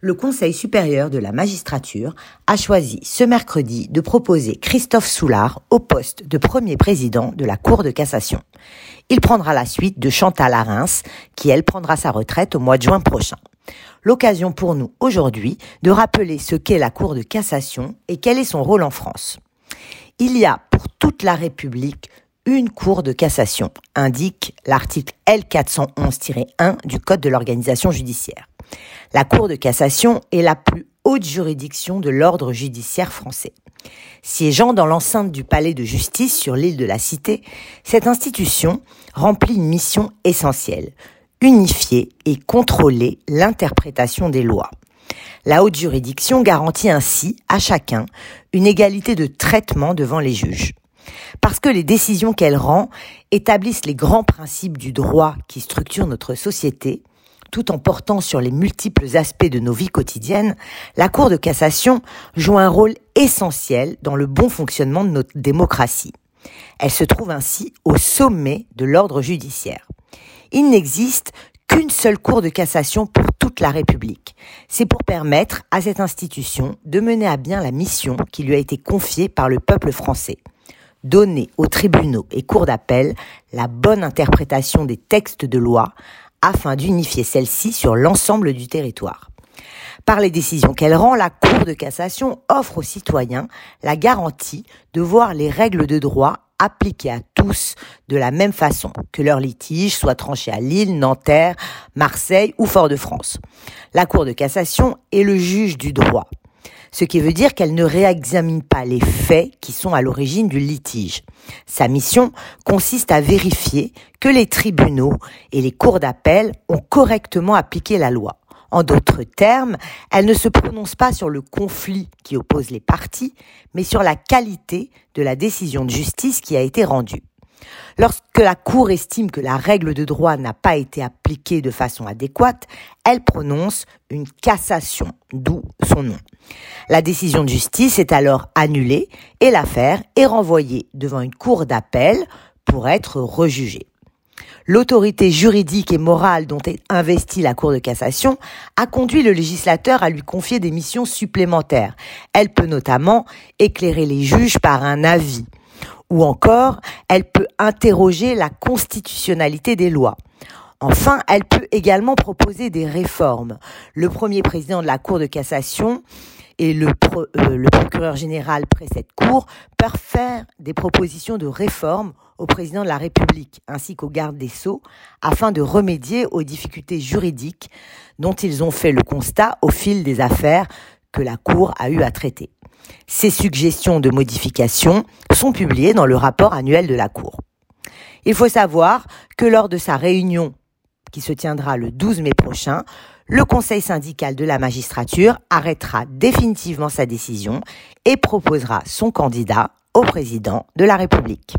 le Conseil supérieur de la magistrature a choisi ce mercredi de proposer Christophe Soulard au poste de premier président de la Cour de cassation. Il prendra la suite de Chantal Arins, qui elle prendra sa retraite au mois de juin prochain. L'occasion pour nous aujourd'hui de rappeler ce qu'est la Cour de cassation et quel est son rôle en France. Il y a pour toute la République une cour de cassation, indique l'article L411-1 du Code de l'organisation judiciaire. La Cour de cassation est la plus haute juridiction de l'ordre judiciaire français. Siégeant dans l'enceinte du palais de justice sur l'île de la Cité, cette institution remplit une mission essentielle, unifier et contrôler l'interprétation des lois. La haute juridiction garantit ainsi à chacun une égalité de traitement devant les juges. Parce que les décisions qu'elle rend établissent les grands principes du droit qui structurent notre société, tout en portant sur les multiples aspects de nos vies quotidiennes, la Cour de cassation joue un rôle essentiel dans le bon fonctionnement de notre démocratie. Elle se trouve ainsi au sommet de l'ordre judiciaire. Il n'existe qu'une seule Cour de cassation pour toute la République. C'est pour permettre à cette institution de mener à bien la mission qui lui a été confiée par le peuple français donner aux tribunaux et cours d'appel la bonne interprétation des textes de loi afin d'unifier celle-ci sur l'ensemble du territoire. Par les décisions qu'elle rend, la Cour de cassation offre aux citoyens la garantie de voir les règles de droit appliquées à tous de la même façon, que leur litige soit tranché à Lille, Nanterre, Marseille ou Fort-de-France. La Cour de cassation est le juge du droit, ce qui veut dire qu'elle ne réexamine pas les faits qui sont à l'origine du litige. Sa mission consiste à vérifier que les tribunaux et les cours d'appel ont correctement appliqué la loi. En d'autres termes, elle ne se prononce pas sur le conflit qui oppose les parties, mais sur la qualité de la décision de justice qui a été rendue. Lorsque la Cour estime que la règle de droit n'a pas été appliquée de façon adéquate, elle prononce une cassation, d'où son nom. La décision de justice est alors annulée et l'affaire est renvoyée devant une cour d'appel pour être rejugée. L'autorité juridique et morale dont est investie la Cour de cassation a conduit le législateur à lui confier des missions supplémentaires. Elle peut notamment éclairer les juges par un avis ou encore elle peut interroger la constitutionnalité des lois. Enfin, elle peut également proposer des réformes. Le premier président de la Cour de cassation et le, euh, procureur général près cette Cour peuvent faire des propositions de réforme au président de la République ainsi qu'au garde des Sceaux afin de remédier aux difficultés juridiques dont ils ont fait le constat au fil des affaires que la Cour a eu à traiter. Ces suggestions de modification sont publiées dans le rapport annuel de la Cour. Il faut savoir que lors de sa réunion qui se tiendra le 12 mai prochain, le Conseil syndical de la magistrature arrêtera définitivement sa décision et proposera son candidat au président de la République.